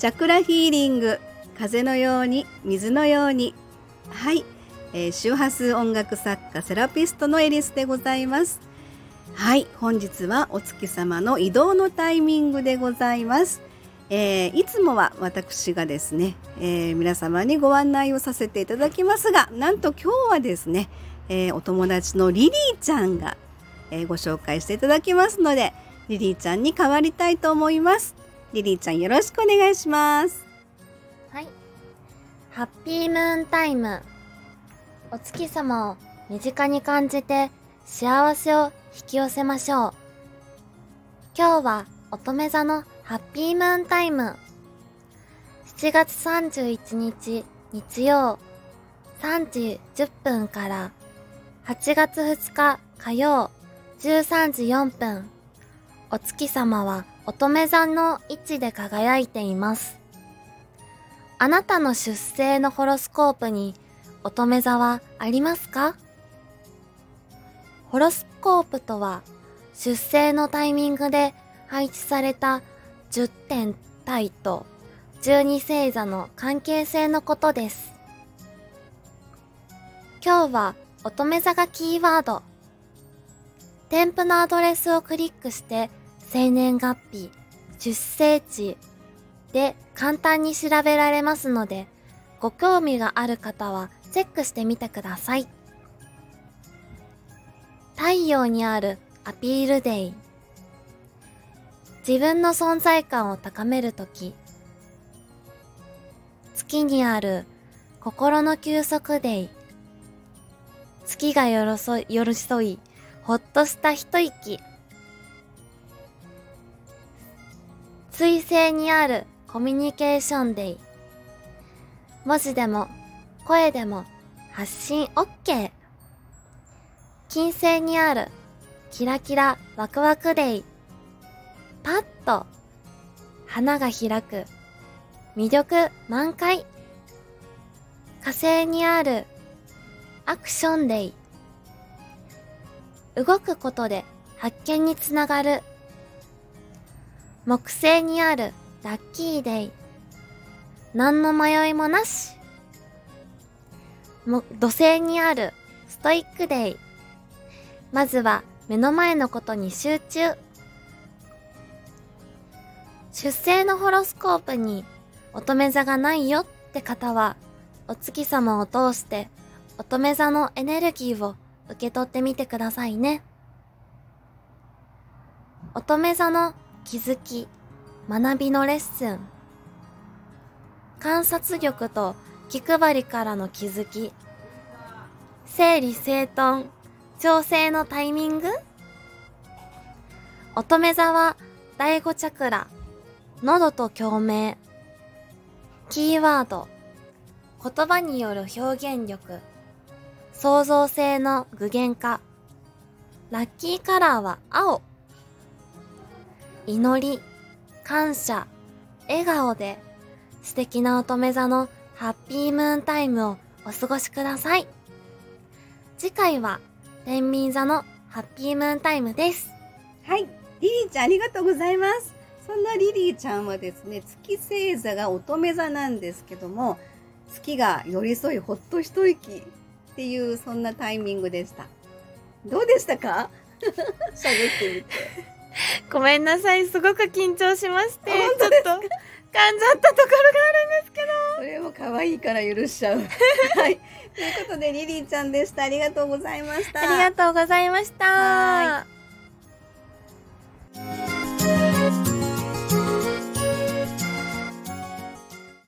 チャクラヒーリング風のように水のように。はい、えー、周波数音楽作家セラピストのエリスでございます。はい。本日はお月様の移動のタイミングでございます。えー、いつもは私がですね、えー、皆様にご案内をさせていただきますがなんと今日はですね、え、お友達のリリーちゃんが、えご紹介していただきますのでリリーちゃんに代わりたいと思います。リリーちゃんよろしくお願いします。はい。ハッピームーンタイム。お月様を身近に感じて幸せを引き寄せましょう。今日は乙女座のハッピームーンタイム。7月31日日曜。3時10分から。8月2日火曜。13時4分。お月様は乙女座の位置で輝いていますあなたの出生のホロスコープに乙女座はありますか？ホロスコープとは出生のタイミングで配置された10点体と12星座の関係性のことです。今日は乙女座がキーワード。添付のアドレスをクリックして生年月日、出生地で簡単に調べられますので、ご興味がある方はチェックしてみてください。太陽にあるアピールデイ。自分の存在感を高めるとき、月にある心の休息デイ、月がよろそ寄り添い、ほっとした一息、水星にあるコミュニケーションデイ、文字でも声でも発信 OK、金星にあるキラキラワクワクデイ、パッと花が開く。魅力満開。火星にあるアクションデイ。動くことで発見につながる木星にあるラッキーデイ。何の迷いもなし。土星にあるストイックデイ。まずは目の前のことに集中。出生のホロスコープに乙女座がないよって方は、お月様を通して乙女座のエネルギーを受け取ってみてくださいね。乙女座の気づき、学びのレッスン。観察力と気配りからの気づき。整理整頓、調整のタイミング乙女座は第五チャクラ、喉と共鳴。キーワード。言葉による表現力。創造性の具現化。ラッキーカラーは青。祈り、感謝、笑顔で素敵な乙女座のハッピームーンタイムをお過ごしください。次回は天秤座のハッピームーンタイムです。はい。リリーちゃんありがとうございます。そんなリリーちゃんはですね、月星座が乙女座なんですけども、月が寄り添いほっと一息っていうそんなタイミングでした。どうでしたか？喋ってみて。ごめんなさい、すごく緊張しまして、ちょっと噛んじゃったところがあるんですけど。それも可愛いから許しちゃう。はい。ということで、リリーちゃんでした。ありがとうございました。ありがとうございました。